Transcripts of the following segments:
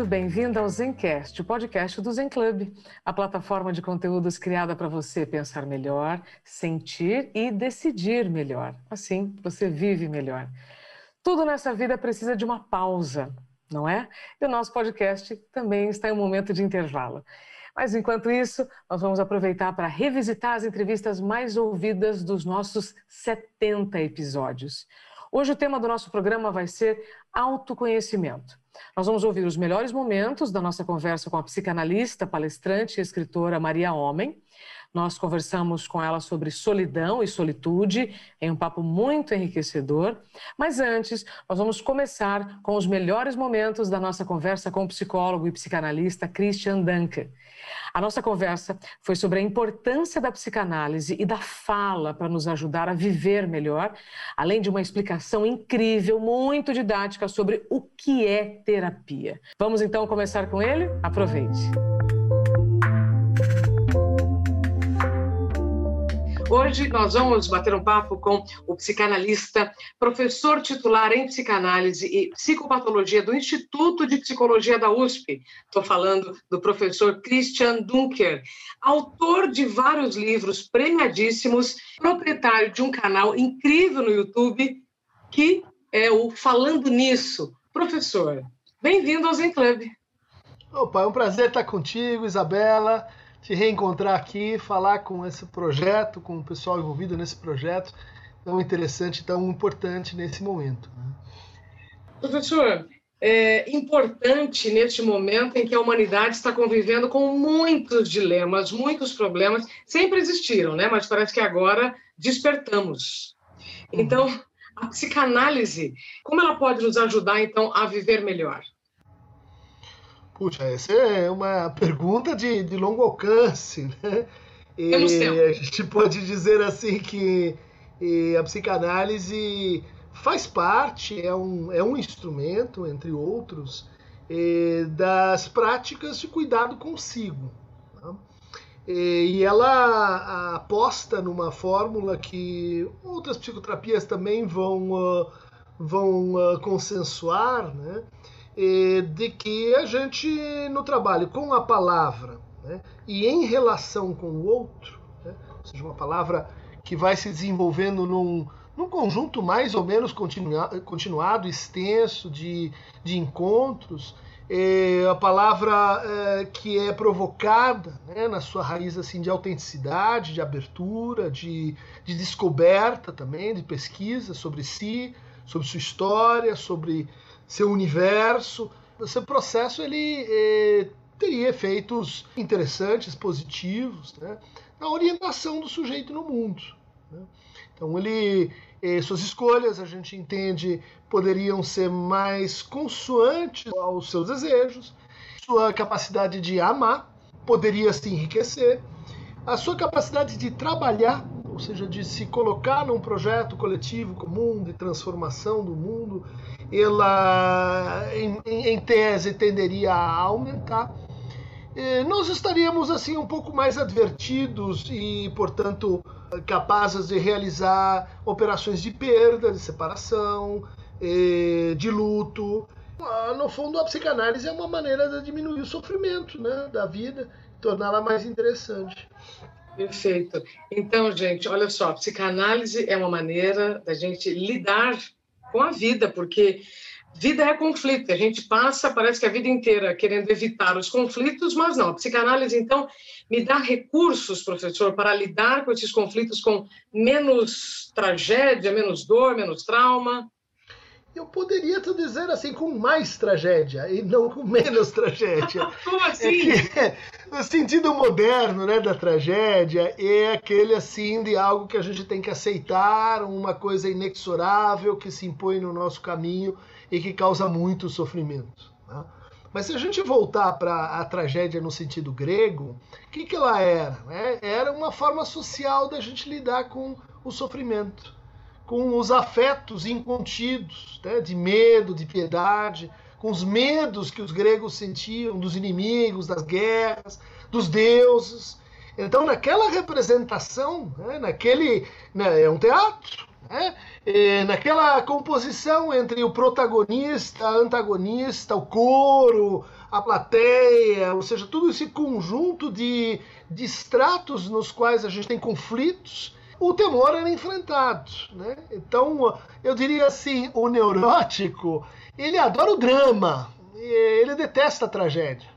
Bem-vindo, bem-vinda ao Zencast, o podcast do Zen Club, a plataforma de conteúdos criada para você pensar melhor, sentir e decidir melhor. Assim, você vive melhor. Tudo nessa vida precisa de uma pausa, não é? E o nosso podcast também está em um momento de intervalo. Mas enquanto isso, nós vamos aproveitar para revisitar as entrevistas mais ouvidas dos nossos 70 episódios. Hoje o tema do nosso programa vai ser autoconhecimento. Nós vamos ouvir os melhores momentos da nossa conversa com a psicanalista, palestrante e escritora Maria Homem. Nós conversamos com ela sobre solidão e solitude em um papo muito enriquecedor. Mas antes, nós vamos começar com os melhores momentos da nossa conversa com o psicólogo e psicanalista Christian Dunker. A nossa conversa foi sobre a importância da psicanálise e da fala para nos ajudar a viver melhor, além de uma explicação incrível, muito didática sobre o que é terapia. Vamos então começar com ele? Aproveite! Hoje nós vamos bater um papo com o psicanalista, professor titular em psicanálise e psicopatologia do Instituto de Psicologia da USP. Estou falando do professor Christian Dunker, autor de vários livros premiadíssimos, proprietário de um canal incrível no YouTube que é o Falando Nisso. Professor, bem-vindo ao Zen Club. Opa, é um prazer estar contigo, Isabela te reencontrar aqui, falar com esse projeto, com o pessoal envolvido nesse projeto tão interessante, tão importante nesse momento. Né? Professor, é importante neste momento em que a humanidade está convivendo com muitos dilemas, muitos problemas, sempre existiram, né? Mas parece que agora despertamos. Então, a psicanálise, como ela pode nos ajudar então a viver melhor? Puxa, essa é uma pergunta de, de longo alcance, né? E a gente pode dizer assim que a psicanálise faz parte, é um, é um instrumento, entre outros, das práticas de cuidado consigo. Tá? E ela aposta numa fórmula que outras psicoterapias também vão, vão consensuar, né? De que a gente, no trabalho com a palavra né, e em relação com o outro, né, ou seja, uma palavra que vai se desenvolvendo num, num conjunto mais ou menos continuado, extenso de, de encontros, é, a palavra é, que é provocada né, na sua raiz assim de autenticidade, de abertura, de, de descoberta também, de pesquisa sobre si, sobre sua história, sobre seu universo. Esse processo ele eh, teria efeitos interessantes, positivos, né, na orientação do sujeito no mundo. Né? Então ele, eh, suas escolhas a gente entende poderiam ser mais consoantes aos seus desejos, sua capacidade de amar poderia se enriquecer, a sua capacidade de trabalhar, ou seja, de se colocar num projeto coletivo comum de transformação do mundo, ela, em, em tese, tenderia a aumentar. Nós estaríamos assim um pouco mais advertidos e, portanto, capazes de realizar operações de perda, de separação, de luto. Ah, no fundo, a psicanálise é uma maneira de diminuir o sofrimento né, da vida, torná-la mais interessante. Perfeito. Então, gente, olha só, psicanálise é uma maneira da gente lidar com a vida, porque vida é conflito. A gente passa, parece que a vida inteira querendo evitar os conflitos, mas não. A psicanálise, então, me dá recursos, professor, para lidar com esses conflitos com menos tragédia, menos dor, menos trauma eu poderia te dizer assim, com mais tragédia e não com menos tragédia. Como assim? É que, o sentido moderno né, da tragédia é aquele assim de algo que a gente tem que aceitar, uma coisa inexorável que se impõe no nosso caminho e que causa muito sofrimento. Tá? Mas se a gente voltar para a tragédia no sentido grego, o que, que ela era? Né? Era uma forma social da gente lidar com o sofrimento, com os afetos incontidos, né? de medo, de piedade, com os medos que os gregos sentiam dos inimigos, das guerras, dos deuses. Então, naquela representação, né? naquele. Né? é um teatro, né? E naquela composição entre o protagonista, a antagonista, o coro, a plateia, ou seja, todo esse conjunto de, de estratos nos quais a gente tem conflitos, o temor era enfrentado. Né? Então, eu diria assim, o neurótico, ele adora o drama, ele detesta a tragédia.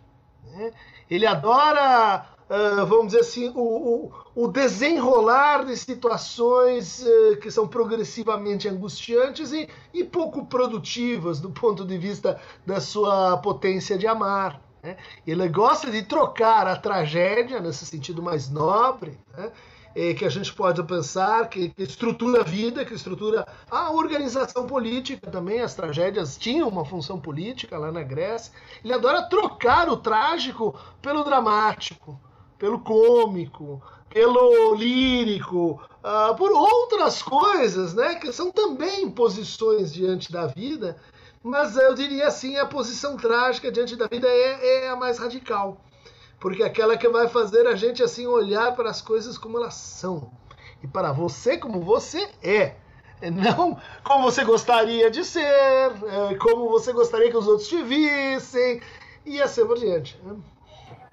Né? Ele adora uh, vamos dizer assim, o, o, desenrolar de situações uh, que são progressivamente angustiantes e, e, pouco produtivas do ponto de vista da sua potência de amar. Né? Ele gosta de trocar a tragédia, nesse sentido mais nobre, né? Que a gente pode pensar, que, que, estrutura a vida, que estrutura a organização política também. As tragédias tinham uma função política lá na Grécia. Ele adora trocar o trágico pelo dramático pelo cômico, pelo lírico, uh, por outras coisas, né, que são também posições diante da vida, mas eu diria assim, a posição trágica diante da vida é, é a mais radical, porque é aquela que vai fazer a gente assim olhar para as coisas como elas são e para você como você é. Não como você gostaria de ser, é, como você gostaria que os outros te vissem, e assim por diante.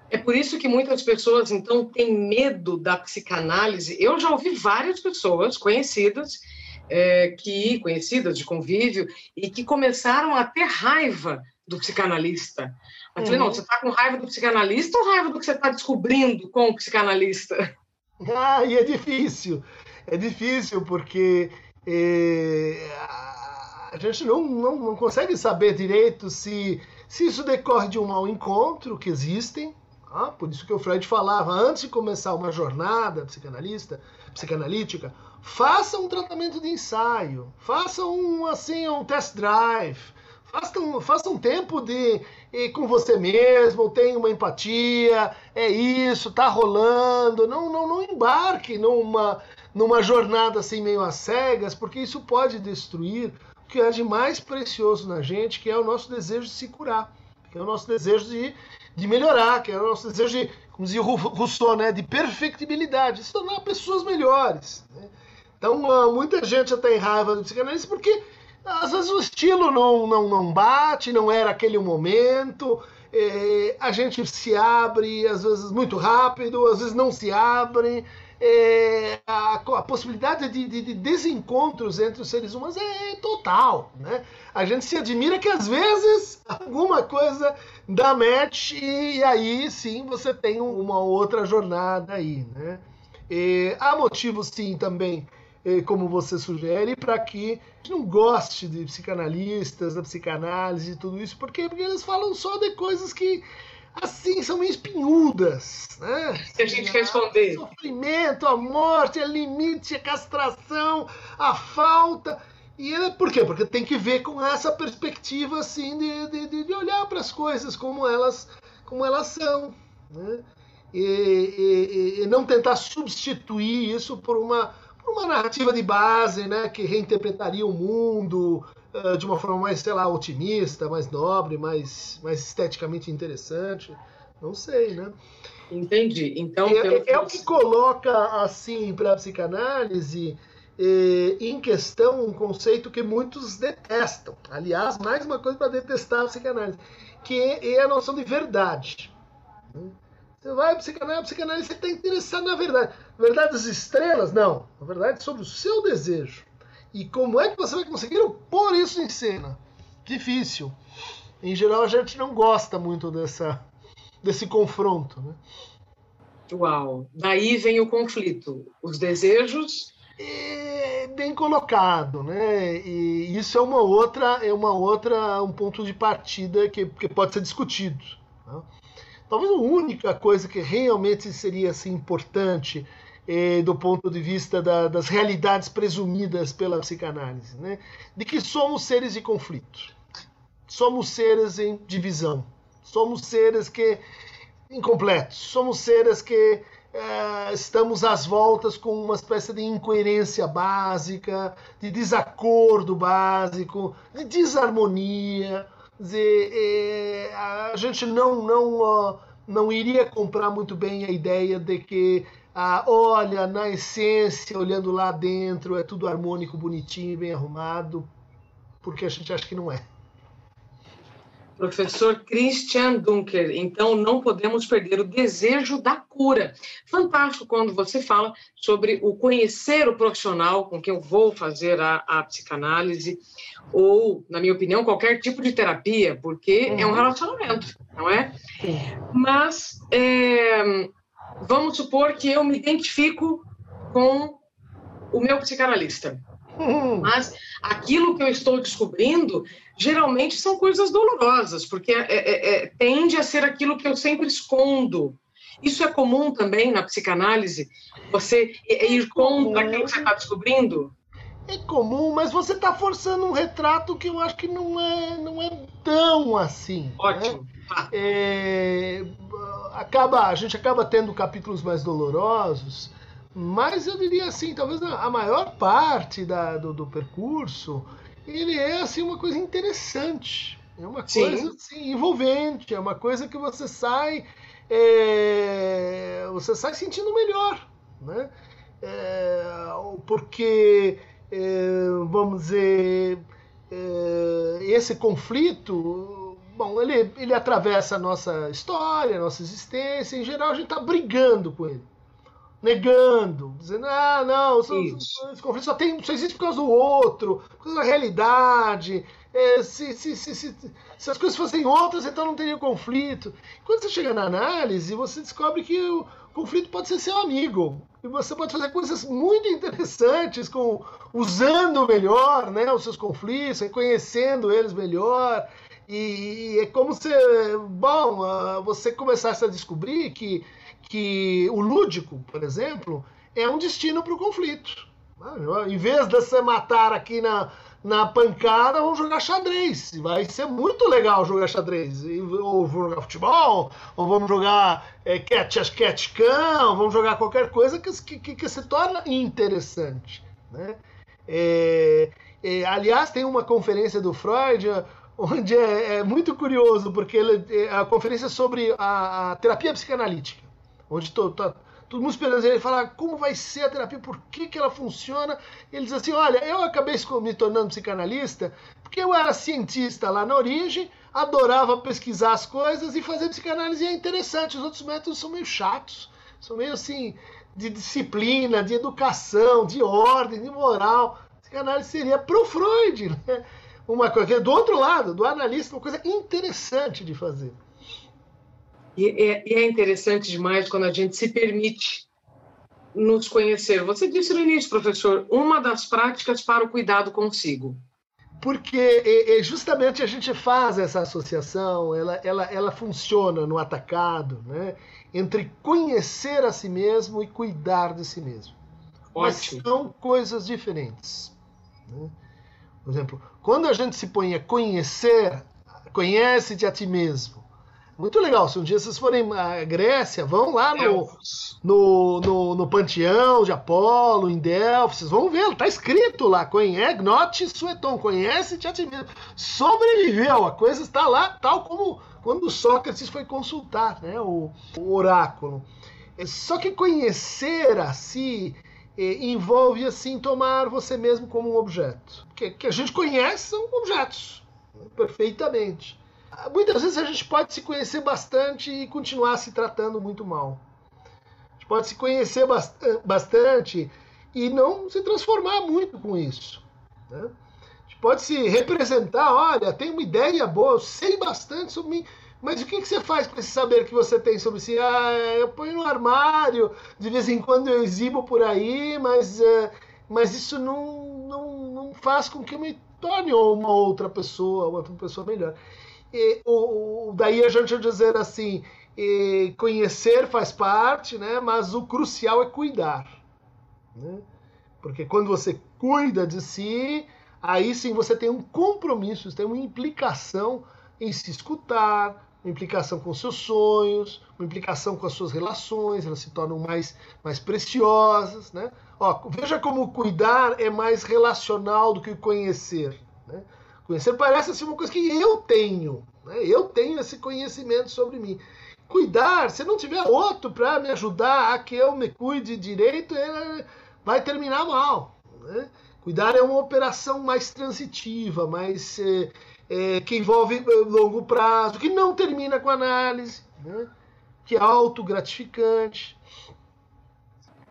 É por isso que muitas pessoas, então, têm medo da psicanálise. Eu já ouvi várias pessoas conhecidas, é, que conhecidas de convívio, e que começaram a ter raiva do psicanalista. Eu falei, não, uhum. você está com raiva do psicanalista ou raiva do que você está descobrindo com o psicanalista? Ah, e é difícil. É difícil porque é, a gente não, não, não consegue saber direito se, se isso decorre de um mau encontro, que existem, ah, por isso que o Freud falava, antes de começar uma jornada psicanalista, psicanalítica, faça um tratamento de ensaio, faça um assim um test drive, faça um, faça um tempo de com você mesmo, tenha uma empatia, é isso, tá rolando, não, não, não embarque numa, numa jornada assim meio às cegas, porque isso pode destruir o que é de mais precioso na gente, que é o nosso desejo de se curar, que é o nosso desejo de de melhorar, que é o nosso desejo de, como dizia Rousseau, né, de perfectibilidade, de se tornar pessoas melhores. Né? Então, muita gente já tem raiva do psicanalista porque às vezes o estilo não, não, não bate, não era aquele momento, é, a gente se abre, às vezes muito rápido, às vezes não se abre é, a, a, possibilidade de, de, de, desencontros entre os seres humanos é, total. Né? A gente se admira que às vezes alguma coisa dá match e, e aí sim você tem uma outra jornada aí. Né? Há motivos sim também como você sugere, para que não goste de psicanalistas, da psicanálise e tudo isso, porque, porque eles falam só de coisas que assim, são meio espinhudas. Né? Se a gente responder. O sofrimento, a morte, a limite, a castração, a falta. E é, por quê? Porque tem que ver com essa perspectiva assim de, de, de olhar para as coisas como elas, como elas são. Né? E, e, e, não tentar substituir isso por uma, uma narrativa de base né, que reinterpretaria o mundo, uh, de uma forma mais, sei lá, otimista, mais nobre, mais, mais esteticamente interessante. Não sei, né? Entendi. Então, é, pelo... é o que coloca, assim, para a psicanálise eh, em questão um conceito que muitos detestam. Aliás, mais uma coisa para detestar a psicanálise, que é, é a noção de verdade. Você vai para psicanálise, a psicanálise está interessado na verdade. Verdade das estrelas? Não. Na verdade, sobre o seu desejo. E como é que você vai conseguir pôr isso em cena? Difícil. Em geral, a gente não gosta muito dessa, desse confronto. Né? Uau! Daí vem o conflito. Os desejos. É bem colocado, né? E isso é uma outra, é uma outra, um ponto de partida que, que pode ser discutido. Né? Talvez a única coisa que realmente seria assim, importante eh, do ponto de vista da, das realidades presumidas pela psicanálise, né? de que somos seres de conflito, somos seres em divisão, Somos seres que incompletos, somos seres que é, estamos às voltas com uma espécie de incoerência básica, de desacordo básico, de desarmonia. Dizer, é, a gente não, não, não iria comprar muito bem a ideia de que, ah, olha, na essência, olhando lá dentro, é tudo harmônico, bonitinho, bem arrumado, porque a gente acha que não é professor Christian Dunker. Então, não podemos perder o desejo da cura. Fantástico quando você fala sobre o conhecer o profissional com quem eu vou fazer a, a psicanálise, ou, na minha opinião, qualquer tipo de terapia, porque uhum. é um uhum. relacionamento, não é? Mas, é, vamos supor que eu me identifico com o meu psicanalista. Uhum. Mas aquilo que eu estou descobrindo geralmente são coisas dolorosas, porque é, é, é, tende a ser aquilo que eu sempre escondo. Isso é comum também na psicanálise? Você ir contra aquilo que você está descobrindo? É comum, mas você está forçando um retrato que eu acho que não é, não é tão assim. Né? Ótimo. Né? É, acaba, a gente acaba tendo capítulos mais dolorosos, mas eu diria assim, talvez a maior parte da, do, do percurso ele é assim uma coisa interessante. É uma Sim. coisa assim, envolvente, é uma coisa que você sai é, você sai sentindo melhor, né? É, porque é, vamos dizer é, esse conflito, bom, ele, ele atravessa a nossa história, a nossa existência. Em geral, a gente está brigando com ele negando, dizendo, ah, não, esse conflito só, tem, só existe por causa do outro, por causa da realidade. É, se, se, se, se, se as coisas fossem outras, então não teria conflito. Quando você chega na análise, você descobre que o conflito pode ser seu amigo. E você pode fazer coisas muito interessantes com usando melhor né, os seus conflitos, reconhecendo eles melhor. E, e é como se, bom, ah, você começasse a descobrir que que o lúdico, por exemplo, é um destino para o conflito. Em vez de você matar aqui na, na pancada, vamos jogar xadrez. Vai ser muito legal jogar xadrez. Ou vamos jogar futebol, ou vamos jogar é, catch catch cão, vamos jogar qualquer coisa que, que, que se torna interessante. Né? É, é, aliás, tem uma conferência do Freud onde é, é muito curioso, porque ele, é a conferência sobre a, a terapia psicanalítica onde tô, tá, todo mundo esperando ele falar como vai ser a terapia, por que, que ela funciona. Ele diz assim: olha, eu acabei me tornando psicanalista porque eu era cientista lá na origem, adorava pesquisar as coisas e fazer psicanálise é interessante. Os outros métodos são meio chatos, são meio assim de disciplina, de educação, de ordem, de moral. Psicanálise seria pro Freud, né? Uma coisa do outro lado, do analista, uma coisa interessante de fazer. E é, e é interessante demais quando a gente se permite nos conhecer. Você disse no início, professor, uma das práticas para o cuidado consigo. Porque justamente a gente faz essa associação, ela, ela, ela funciona no atacado, né? entre conhecer a si mesmo e cuidar de si mesmo. Ótimo. Mas são coisas diferentes. Né? Por exemplo, quando a gente se põe a conhecer, conhece-te a ti mesmo, muito legal. Se um dia vocês forem à Grécia, vão lá no, no, no, no, Panteão de Apolo, em Delfos, vocês vão ver, tá escrito lá, conhece, note sueton, conhece-te a ti mesmo. Sobreviveu, a coisa está lá, tal como quando Sócrates foi consultar né, o, o oráculo. É, só que conhecer a si envolve, assim, tomar você mesmo como um objeto. Que, que a gente conhece são objetos, perfeitamente muitas vezes a gente pode se conhecer bastante e continuar se tratando muito mal. A gente pode se conhecer bastante e não se transformar muito com isso. Né? A gente pode se representar, olha, tenho uma ideia boa, eu sei bastante sobre mim, mas o que, que você faz com esse saber que você tem sobre si? Ah, eu ponho no armário, de vez em quando eu exibo por aí, mas, uh, mas isso não, não, não faz com que eu me torne uma outra pessoa, uma outra pessoa melhor. E, o, daí a gente dizer assim, e, conhecer faz parte, né? mas o crucial é cuidar. Né? Porque quando você cuida de si, aí sim você tem um compromisso, você tem uma implicação em se escutar, uma implicação com seus sonhos, uma implicação com as suas relações, elas se tornam mais, mais preciosas. Né? Ó, veja como cuidar é mais relacional do que conhecer. Né? Conhecer parece assim uma coisa que eu tenho. Né? Eu tenho esse conhecimento sobre mim. Cuidar, se não tiver outro para me ajudar a que eu me cuide direito, vai terminar mal. Né? Cuidar é uma operação mais transitiva, mais é, é, que envolve eh, longo prazo, que não termina com análise, né? que é autogratificante.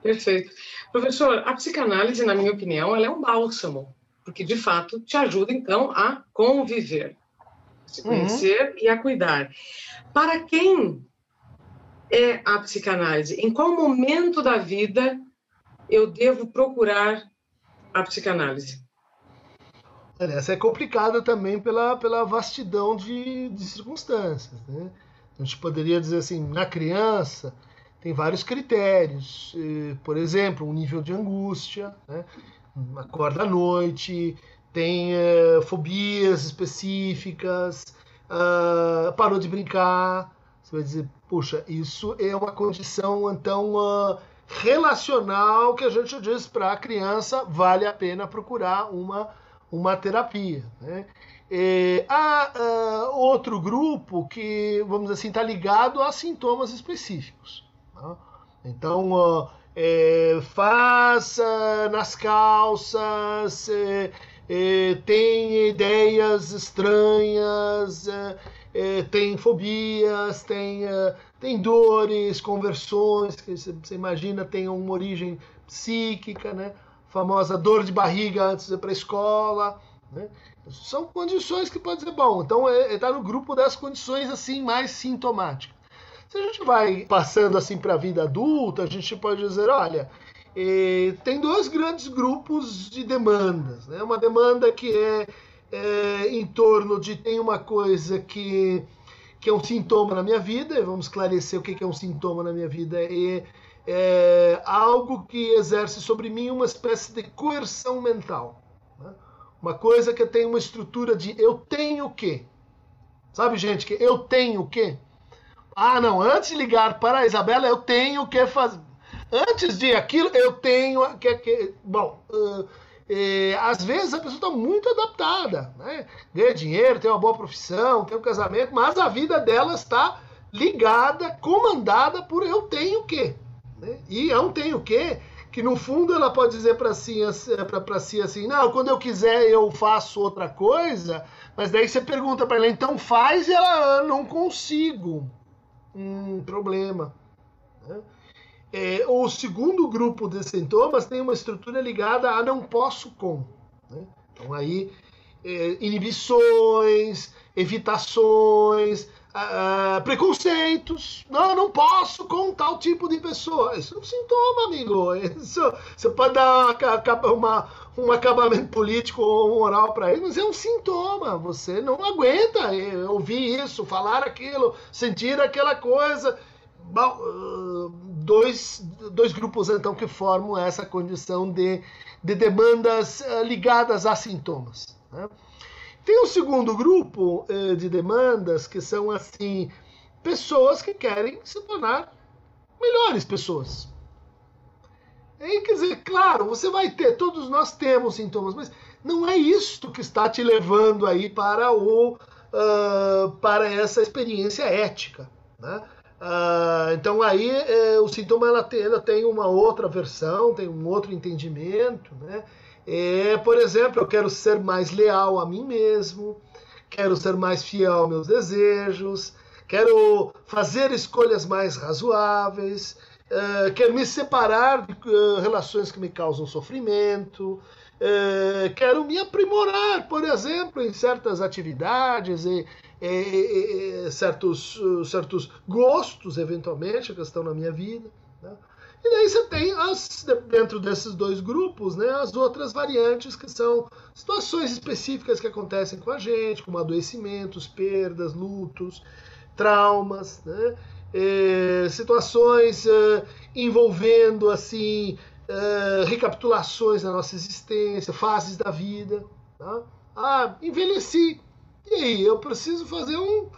Perfeito. Professor, a psicanálise, na minha opinião, ela é um bálsamo, porque de fato te ajuda então a conviver, a se conhecer uhum. e a cuidar. Para quem é a psicanálise? Em qual momento da vida eu devo procurar a psicanálise? Essa é complicada também pela, pela vastidão de, de circunstâncias. Né? A gente poderia dizer assim, na criança tem vários critérios. Por exemplo, um nível de angústia, né? acorda à noite, tem uh, fobias específicas, uh, parou de brincar. Você vai dizer, puxa, isso é uma condição então uh, relacional que a gente diz para a criança vale a pena procurar uma uma terapia. Né? É, há uh, outro grupo que, vamos dizer assim, está ligado a sintomas específicos. Tá? Então, uh, é, faz nas calças, é, é tem ideias estranhas, é, é, tem fobias, tem, tem dores, conversões, que você imagina tem uma origem psíquica, né? Famosa dor de barriga antes de ir para a escola. Né? São condições que pode ser bom. Então está é, tá no grupo das condições assim mais sintomáticas. Se a gente vai passando assim para a vida adulta, a gente pode dizer, olha, eh, tem dois grandes grupos de demandas. Né? Uma demanda que é, é em torno de tem uma coisa que que é um sintoma na minha vida, vamos esclarecer o que é um sintoma na minha vida, é é, algo que exerce sobre mim uma espécie de coerção mental. Né? Uma coisa que tem uma estrutura de eu tenho o quê? Sabe, gente, que eu tenho o quê? Ah, não, antes de ligar para a Isabela, eu tenho que fazer. Antes de aquilo, eu tenho que. que bom, uh, às vezes a pessoa está muito adaptada, né? ganha dinheiro, tem uma boa profissão, tem um casamento, mas a vida dela está ligada, comandada por eu tenho o quê? Né? E é um tem o quê? Que no fundo ela pode dizer para si, si assim: não, quando eu quiser eu faço outra coisa, mas daí você pergunta para ela, então faz e ela, ah, não consigo. Hum, problema. Né? É, o segundo grupo de sintomas tem uma estrutura ligada a não posso com. Né? Então aí, é, inibições, evitações, uh, preconceitos. Não, não posso com tal tipo de pessoa. Isso é um sintoma, amigo. Isso, você pode dar uma, uma, um acabamento político ou moral para ele, mas é um sintoma. Você não aguenta ouvir isso, falar aquilo, sentir aquela coisa. Uh, dois, dois grupos então que formam essa condição de, de demandas uh, ligadas a sintomas. Né? Tem um segundo grupo eh, de demandas que são assim pessoas que querem se tornar melhores pessoas. E, quer dizer, claro, você vai ter, todos nós temos sintomas, mas não é isto que está te levando aí para o uh, para essa experiência ética, né? Uh, então aí eh, o sintoma ela tem, ela tem uma outra versão, tem um outro entendimento, né? É, por exemplo, eu quero ser mais leal a mim mesmo, quero ser mais fiel aos meus desejos, quero fazer escolhas mais razoáveis, uh, quero me separar de uh, relações que me causam sofrimento, uh, quero me aprimorar, por exemplo, em certas atividades e, e, e certos, certos gostos, eventualmente, que estão na minha vida. Né? E daí você tem, as, dentro desses dois grupos, né, as outras variantes, que são situações específicas que acontecem com a gente, como adoecimentos, perdas, lutos, traumas, né, é, situações é, envolvendo assim é, recapitulações da nossa existência, fases da vida. Tá? Ah, envelheci. E aí, eu preciso fazer um,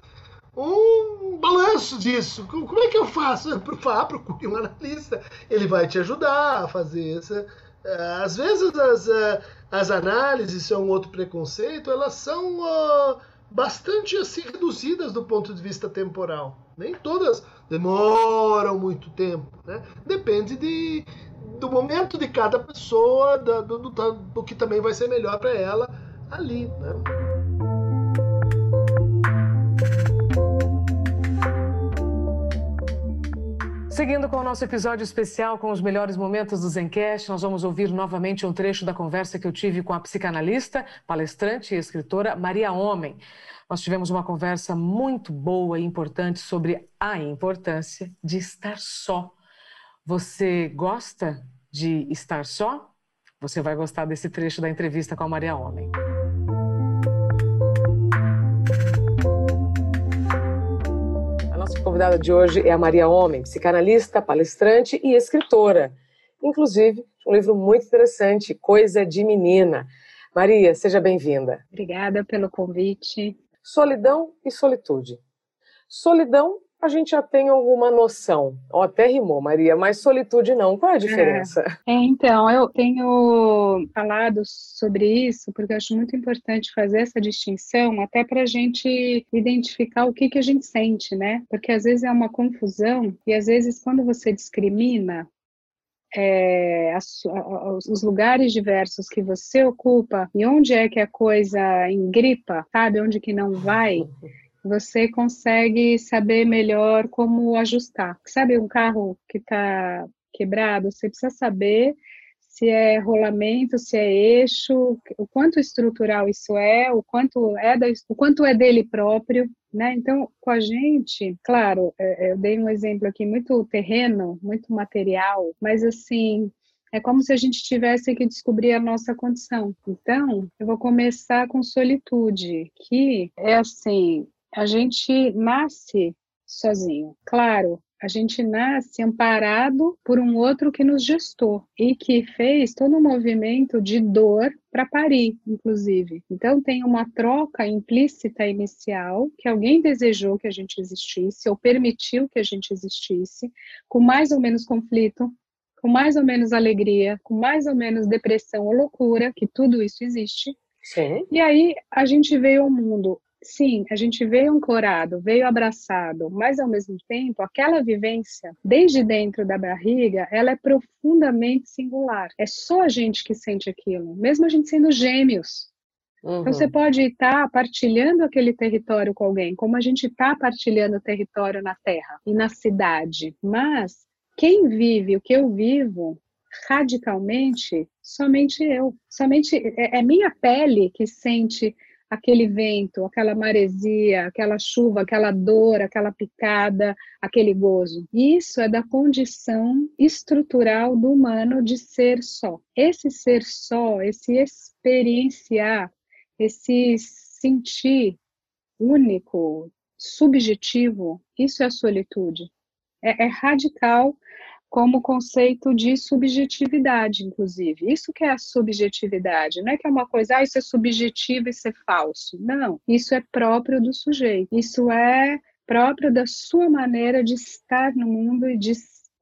um balanço disso. Como é que eu faço? Ah, procure um analista. Ele vai te ajudar a fazer essa. Eh, às vezes as, eh, as análises, isso é um outro preconceito, elas são bastante assim reduzidas do ponto de vista temporal. Nem todas demoram muito tempo. Né? Depende de, do momento de cada pessoa, do, do, do, do que também vai ser melhor para ela ali. Né? Seguindo com o nosso episódio especial com os melhores momentos do Zencast, nós vamos ouvir novamente um trecho da conversa que eu tive com a psicanalista, palestrante e escritora Maria Homem. Nós tivemos uma conversa muito boa e importante sobre a importância de estar só. Você gosta de estar só? Você vai gostar desse trecho da entrevista com a Maria Homem. Convidada de hoje é a Maria Homem, psicanalista, palestrante e escritora. Inclusive, um livro muito interessante, Coisa de Menina. Maria, seja bem-vinda. Obrigada pelo convite. Solidão e solitude. Solidão a gente já tem alguma noção. Ó, até rimou, Maria, mas solitude não. Qual é a diferença? É, é, então, eu tenho falado sobre isso porque eu acho muito importante fazer essa distinção, até para a gente identificar o que, que a gente sente, né? Porque às vezes é uma confusão e às vezes quando você discrimina é, as, os lugares diversos que você ocupa e onde é que a coisa engripa, sabe? Onde que não vai você consegue saber melhor como ajustar. Sabe um carro que está quebrado, você precisa saber se é rolamento, se é eixo, o quanto estrutural isso é, o quanto é, da, o quanto é dele próprio, né? Então, com a gente, claro, é, é, eu dei um exemplo aqui muito terreno, muito material, mas assim, é como se a gente tivesse que descobrir a nossa condição. Então, eu vou começar com solitude, que é assim, a gente nasce sozinho. Claro, a gente nasce amparado por um outro que nos gestou e que fez todo um movimento de dor para parir, inclusive. Então tem uma troca implícita inicial que alguém desejou que a gente existisse ou permitiu que a gente existisse, com mais ou menos conflito, com mais ou menos alegria, com mais ou menos depressão ou loucura, que tudo isso existe. Sim. E aí a gente veio ao mundo sim, a gente veio ancorado, veio abraçado, mas ao mesmo tempo, aquela vivência, desde dentro da barriga, ela é profundamente singular. É só a gente que sente aquilo, mesmo a gente sendo gêmeos. Uhum. Então você pode estar partilhando aquele território com alguém, como a gente está partilhando o território na terra e na cidade. Mas quem vive o que eu vivo radicalmente, somente eu. Somente é, é minha pele que sente aquele vento, aquela maresia, aquela chuva, aquela dor, aquela picada, aquele gozo. Isso é da condição estrutural do humano de ser só. Esse ser só, esse experienciar, esse sentir único, subjetivo, isso é a solitude. É, é radical como conceito de subjetividade, inclusive. Isso que é a subjetividade, não é que é uma coisa, ah, isso é subjetivo e isso é falso. Não, isso é próprio do sujeito. Isso é próprio da sua maneira de estar no mundo e de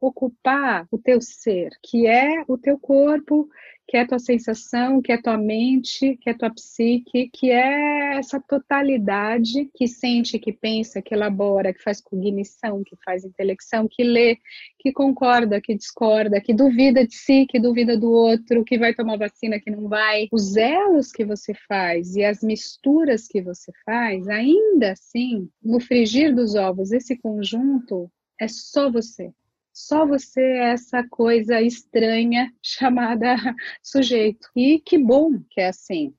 ocupar o teu ser, que é o teu corpo, que é tua sensação, que é tua mente, que é tua psique, que é essa totalidade que sente, que pensa, que elabora, que faz cognição, que faz intelecção, que lê, que concorda, que discorda, que duvida de si, que duvida do outro, que vai tomar vacina, que não vai. Os elos que você faz e as misturas que você faz, ainda assim, no frigir dos ovos, esse conjunto é só você. Só você é essa coisa estranha chamada sujeito. E que bom que é assim.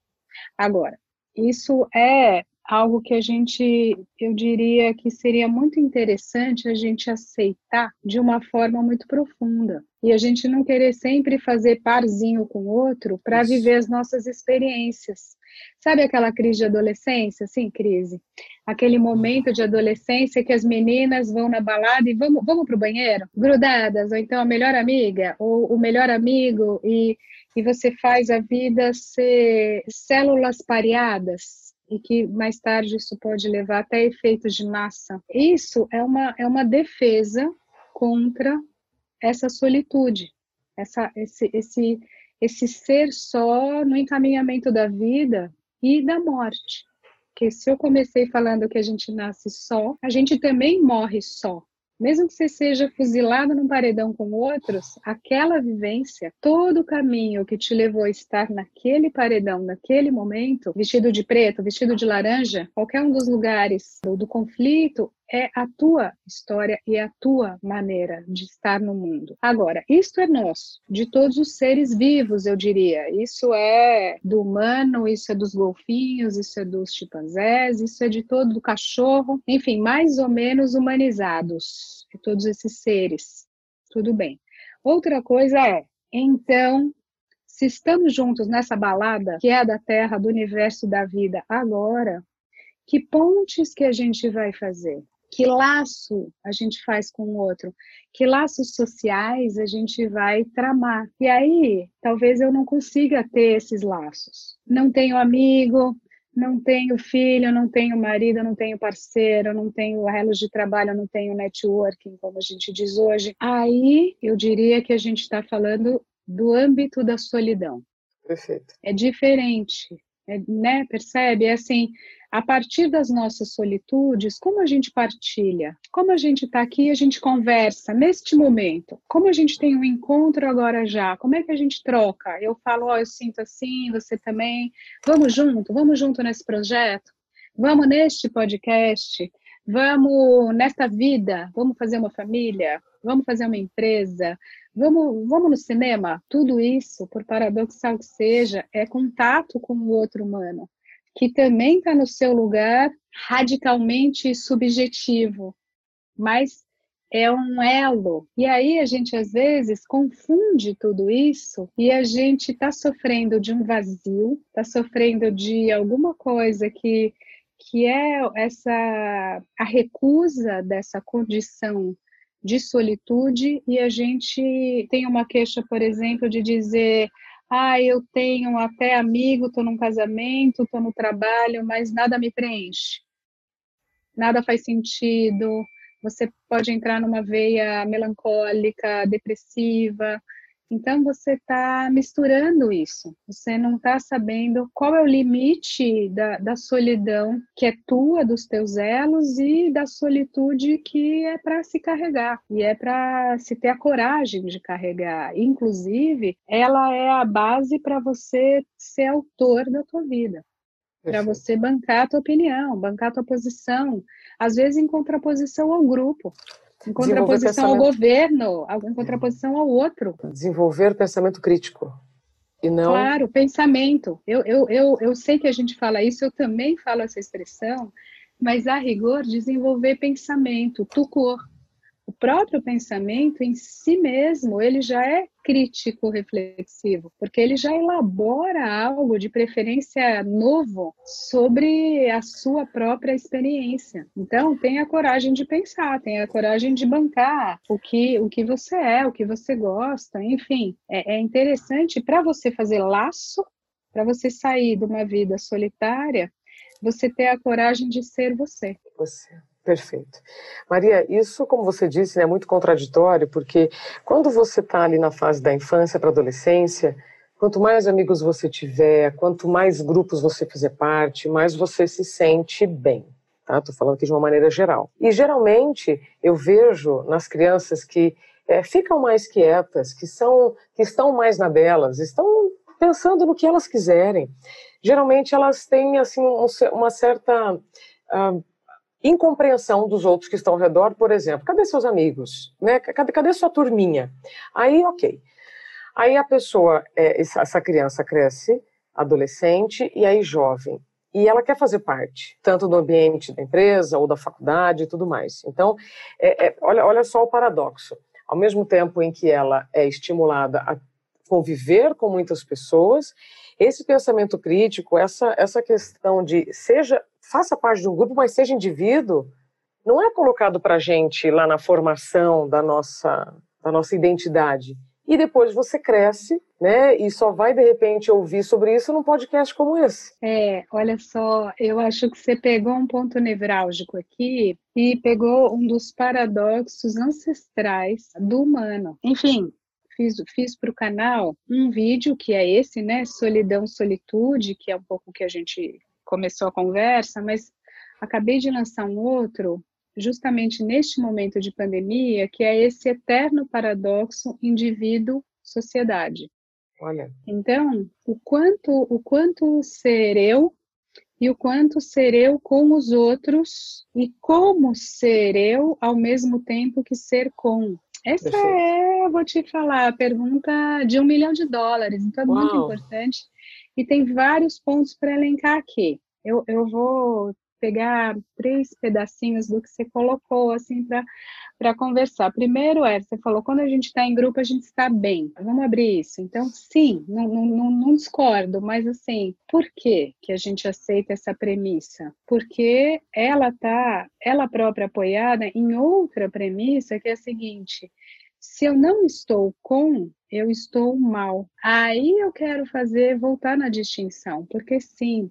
Agora, isso é algo que a gente, eu diria que seria muito interessante a gente aceitar de uma forma muito profunda. E a gente não querer sempre fazer parzinho com o outro para viver as nossas experiências. Sabe aquela crise de adolescência? Sim, crise. Aquele momento de adolescência que as meninas vão na balada e vamos, vamos para o banheiro, grudadas, ou então a melhor amiga, ou o melhor amigo, e, e você faz a vida ser células pareadas e que mais tarde isso pode levar até efeitos de massa. Isso é uma, é uma defesa contra essa solitude, essa, esse, esse, esse ser só no encaminhamento da vida e da morte. Porque se eu comecei falando que a gente nasce só, a gente também morre só mesmo que você seja fuzilado num paredão com outros, aquela vivência, todo o caminho que te levou a estar naquele paredão, naquele momento, vestido de preto, vestido de laranja, qualquer um dos lugares do, do conflito, é a tua história e a tua maneira de estar no mundo. Agora, isto é nosso, de todos os seres vivos, eu diria. Isso é do humano, isso é dos golfinhos, isso é dos chimpanzés, isso é de todo o cachorro, enfim, mais ou menos humanizados, de todos esses seres. Tudo bem. Outra coisa é, então, se estamos juntos nessa balada que é da Terra, do universo da vida agora, que pontes que a gente vai fazer? Que laço a gente faz com o outro, que laços sociais a gente vai tramar. E aí, talvez eu não consiga ter esses laços. Não tenho amigo, não tenho filho, não tenho marido, não tenho parceiro, não tenho relos de trabalho, não tenho networking, como a gente diz hoje. Aí eu diria que a gente está falando do âmbito da solidão. Perfeito. É diferente, é, né? Percebe? É assim, a partir das nossas solitudes, como a gente partilha, como a gente está aqui, a gente conversa neste momento, como a gente tem um encontro agora já, como é que a gente troca? Eu falo, oh, eu sinto assim, você também, vamos junto, vamos junto nesse projeto, vamos neste podcast, vamos nesta vida, vamos fazer uma família, vamos fazer uma empresa, vamos, vamos no cinema. Tudo isso, por paradoxal que seja, é contato com o outro humano que também está no seu lugar radicalmente subjetivo, mas é um elo. E aí a gente às vezes confunde tudo isso e a gente está sofrendo de um vazio, está sofrendo de alguma coisa que que é essa a recusa dessa condição de solitude e a gente tem uma queixa, por exemplo, de dizer ah, eu tenho até amigo, estou num casamento, estou no trabalho, mas nada me preenche. Nada faz sentido. Você pode entrar numa veia melancólica, depressiva, então você está misturando isso. Você não está sabendo qual é o limite da, da solidão que é tua, dos teus elos, e da solitude que é para se carregar e é para se ter a coragem de carregar. Inclusive, ela é a base para você ser autor da tua vida. Para você bancar a tua opinião, bancar a tua posição, às vezes em contraposição ao grupo. Em contraposição ao governo, em contraposição ao outro. Desenvolver pensamento crítico. E não... Claro, pensamento. Eu, eu, eu, eu sei que a gente fala isso, eu também falo essa expressão, mas a rigor, desenvolver pensamento, tucor o próprio pensamento em si mesmo, ele já é crítico reflexivo, porque ele já elabora algo de preferência novo sobre a sua própria experiência. Então, tenha coragem de pensar, tenha coragem de bancar o que o que você é, o que você gosta, enfim, é, é interessante para você fazer laço, para você sair de uma vida solitária, você ter a coragem de ser você. Você. Perfeito. Maria, isso, como você disse, é muito contraditório, porque quando você está ali na fase da infância para adolescência, quanto mais amigos você tiver, quanto mais grupos você fizer parte, mais você se sente bem. Tá? Tô falando aqui de uma maneira geral. E geralmente eu vejo nas crianças que é, ficam mais quietas, que são, que estão mais na delas, estão pensando no que elas quiserem. Geralmente elas têm assim um, uma certa uh, incompreensão dos outros que estão ao redor, por exemplo, cadê seus amigos? Né? Cadê, cadê sua turminha? Aí, ok. Aí a pessoa, é, essa criança cresce, adolescente e aí jovem. E ela quer fazer parte, tanto do ambiente da empresa ou da faculdade e tudo mais. Então, é, é, olha, olha só o paradoxo. Ao mesmo tempo em que ela é estimulada a conviver com muitas pessoas, esse pensamento crítico, essa, essa questão de seja faça parte de um grupo, mas seja indivíduo, não é colocado para a gente lá na formação da nossa, da nossa identidade. e depois você cresce, né? E só vai de repente ouvir sobre isso num podcast como esse. É, olha só, eu acho que você pegou um ponto nevrálgico aqui e pegou um dos paradoxos ancestrais do humano. Enfim, fiz, fiz para o canal um vídeo que é esse, né? Solidão, solitude, que é um pouco que a gente começou a conversa, mas acabei de lançar um outro justamente neste momento de pandemia, que é esse eterno paradoxo indivíduo-sociedade. Olha. Então, o quanto, o quanto ser eu e o quanto ser eu com os outros e como ser eu ao mesmo tempo que ser com. Essa Perfeito. é, vou te falar, a pergunta de um milhão de dólares, então é Uau. muito importante. E tem vários pontos para elencar aqui. Eu, eu vou pegar três pedacinhos do que você colocou, assim, para conversar. Primeiro é, você falou, quando a gente está em grupo, a gente está bem. Vamos abrir isso. Então, sim, não, não, não discordo, mas assim, por que, que a gente aceita essa premissa? Porque ela tá, ela própria apoiada em outra premissa, que é a seguinte, se eu não estou com, eu estou mal. Aí eu quero fazer voltar na distinção, porque sim,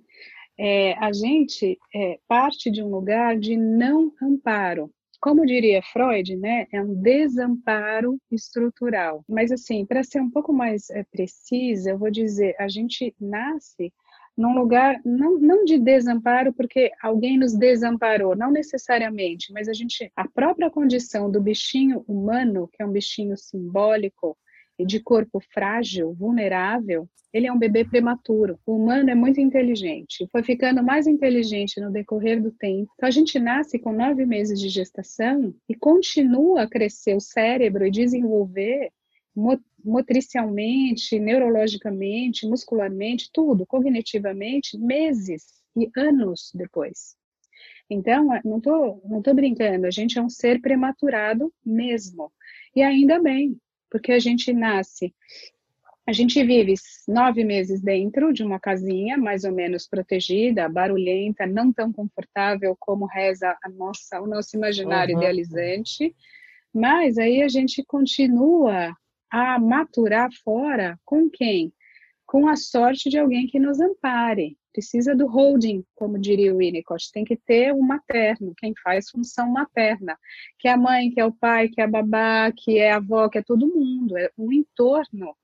é, a gente é, parte de um lugar de não amparo. Como diria Freud, né, é um desamparo estrutural. Mas, assim, para ser um pouco mais é, precisa, eu vou dizer: a gente nasce num lugar não, não de desamparo porque alguém nos desamparou, não necessariamente, mas a gente a própria condição do bichinho humano, que é um bichinho simbólico, de corpo frágil, vulnerável, ele é um bebê prematuro. O humano é muito inteligente, foi ficando mais inteligente no decorrer do tempo. Então, a gente nasce com nove meses de gestação e continua a crescer o cérebro e desenvolver motricialmente, neurologicamente, muscularmente, tudo, cognitivamente, meses e anos depois. Então, não estou não tô brincando, a gente é um ser prematurado mesmo. E ainda bem, porque a gente nasce, a gente vive nove meses dentro de uma casinha, mais ou menos protegida, barulhenta, não tão confortável como reza a nossa, o nosso imaginário uhum. idealizante, mas aí a gente continua a maturar fora com quem? Com a sorte de alguém que nos ampare. Precisa do holding, como diria o Winnicott, tem que ter um materno, quem faz função materna, que é a mãe, que é o pai, que é a babá, que é a avó, que é todo mundo, é um entorno,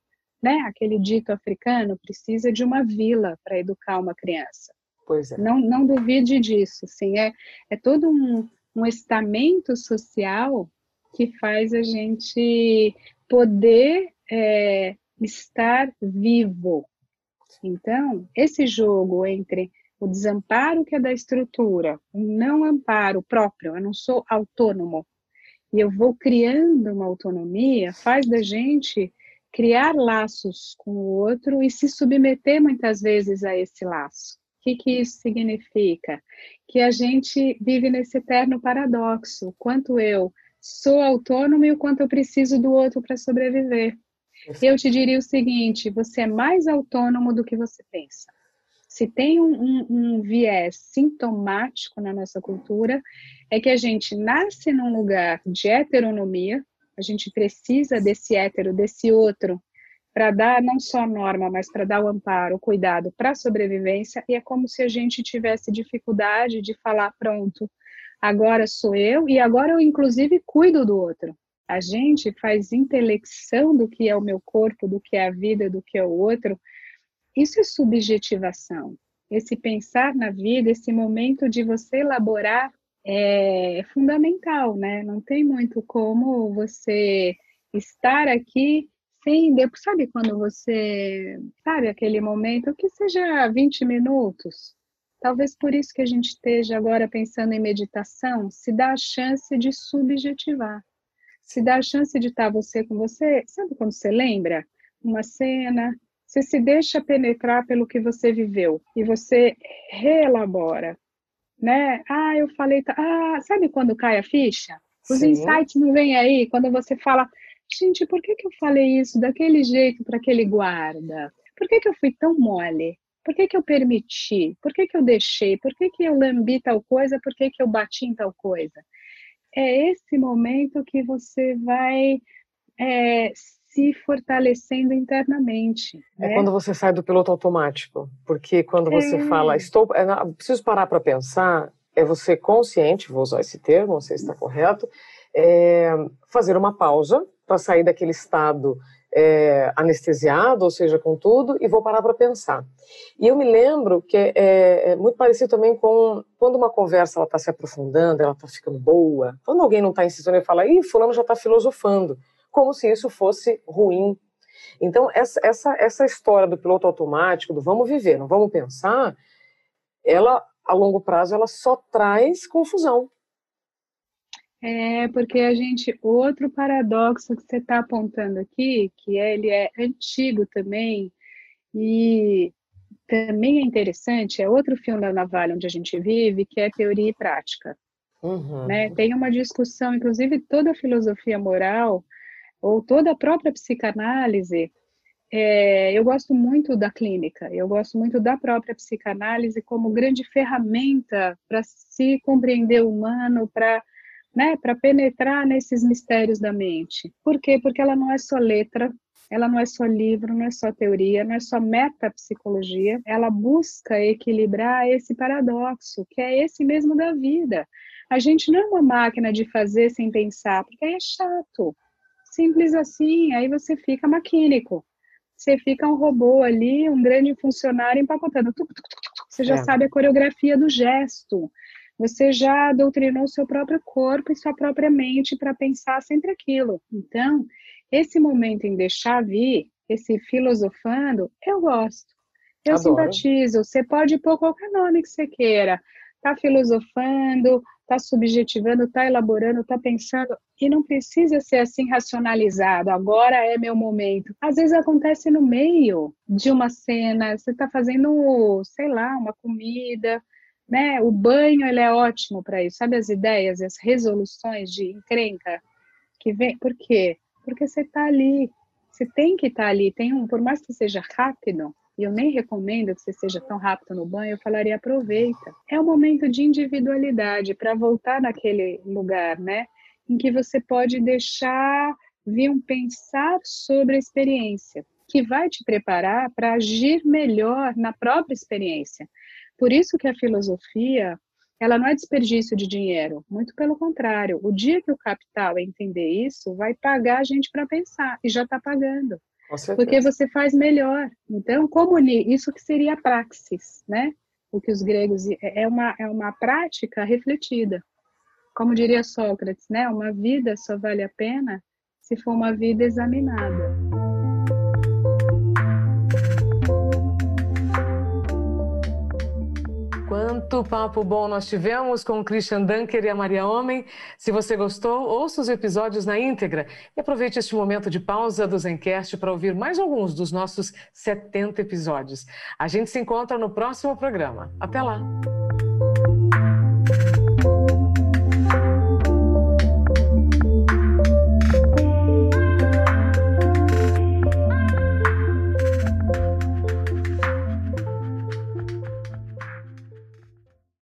né? Aquele dito africano precisa de uma vila para educar uma criança. Pois é. Não, não duvide disso, sim, é, é todo um, um estamento social que faz a gente poder é, estar vivo, então, esse jogo entre o desamparo que é da estrutura, o não amparo próprio, eu não sou autônomo, e eu vou criando uma autonomia, faz da gente criar laços com o outro e se submeter muitas vezes a esse laço. O que, que isso significa? Que a gente vive nesse eterno paradoxo: quanto eu sou autônomo e o quanto eu preciso do outro para sobreviver. Eu te diria o seguinte: você é mais autônomo do que você pensa. Se tem um, um, um, viés sintomático na nossa cultura, é que a gente nasce num lugar de heteronomia, a gente precisa desse hétero, desse outro, para dar não só a norma, mas para dar o amparo, o cuidado para a sobrevivência, e é como se a gente tivesse dificuldade de falar: pronto, agora sou eu, e agora eu, inclusive, cuido do outro a gente faz intelecção do que é o meu corpo, do que é a vida, do que é o outro, isso é subjetivação. Esse pensar na vida, esse momento de você elaborar é fundamental, né? Não tem muito como você estar aqui sem. Sabe quando você. Sabe aquele momento que seja 20 minutos? Talvez por isso que a gente esteja agora pensando em meditação, se dá a chance de subjetivar se dá a chance de estar você com você, sabe quando você lembra uma cena, você se deixa penetrar pelo que você viveu e você reelabora, né? Ah, eu falei, ah, sabe quando cai a ficha? Os Sim. insights não vêm aí quando você fala, gente, por que, que eu falei isso daquele jeito para aquele guarda? Por que, que eu fui tão mole? Por que, que eu permiti? Por que, que eu deixei? Por que, que eu lambi tal coisa? Por que, que eu bati em tal coisa? É esse momento que você vai é, se fortalecendo internamente. É né? quando você sai do piloto automático, porque quando você é... fala, estou, é, preciso parar para pensar, é você consciente, vou usar esse termo, não sei se está correto, é fazer uma pausa para sair daquele estado é, anestesiado, ou seja, com tudo, e vou parar para pensar. E eu me lembro que é, é, muito parecido também com quando uma conversa está se aprofundando, ela está ficando boa, quando alguém não está insistindo e fala, ih, fulano já está filosofando, como se isso fosse ruim. Então, essa, essa, essa história do piloto automático, do vamos viver, não vamos pensar, ela, a longo prazo, ela só traz confusão. É, porque a gente, outro paradoxo que você está apontando aqui, que é, ele é antigo também, e também é interessante, é outro filme da Navalha onde a gente vive, que é teoria e prática. Uhum. Né? Tem uma discussão, inclusive toda a filosofia moral, ou toda a própria psicanálise, é, eu gosto muito da clínica, eu gosto muito da própria psicanálise como grande ferramenta para se compreender o humano, para né, para penetrar nesses mistérios da mente. Por quê? Porque ela não é só letra, ela não é só livro, não é só teoria, não é só metapsicologia, ela busca equilibrar esse paradoxo, que é esse mesmo da vida. A gente não é uma máquina de fazer sem pensar, porque aí é chato. Simples assim, aí você fica maquínico. Você fica um robô ali, um grande funcionário empacotando. Você já é. sabe a coreografia do gesto você já doutrinou seu próprio corpo e sua própria mente para pensar sempre aquilo. Então, esse momento em deixar vir, esse filosofando, eu gosto. Eu Adoro. simpatizo. Você pode pôr qualquer nome que você queira. Tá filosofando, tá subjetivando, tá elaborando, tá pensando. E não precisa ser assim racionalizado. Agora é meu momento. Às vezes acontece no meio de uma cena. Você está fazendo, sei lá, uma comida né? O banho ele é ótimo para isso. Sabe as ideias, as resoluções de encrenca que vem? Por quê? Porque você está ali. Você tem que estar tá ali. Tem um, por mais que seja rápido, e eu nem recomendo que você seja tão rápido no banho, eu falaria aproveita. É um momento de individualidade para voltar naquele lugar, né? Em que você pode deixar vir um pensar sobre a experiência, que vai te preparar para agir melhor na própria experiência. Por isso que a filosofia, ela não é desperdício de dinheiro, muito pelo contrário. O dia que o capital entender isso, vai pagar a gente para pensar, e já está pagando. Porque você faz melhor. Então, como isso que seria a praxis, né? O que os gregos é, é uma é uma prática refletida. Como diria Sócrates, né? Uma vida só vale a pena se for uma vida examinada. Quanto papo bom nós tivemos com o Christian Dunker e a Maria Homem. Se você gostou, ouça os episódios na íntegra e aproveite este momento de pausa do Zencast para ouvir mais alguns dos nossos 70 episódios. A gente se encontra no próximo programa. Até lá!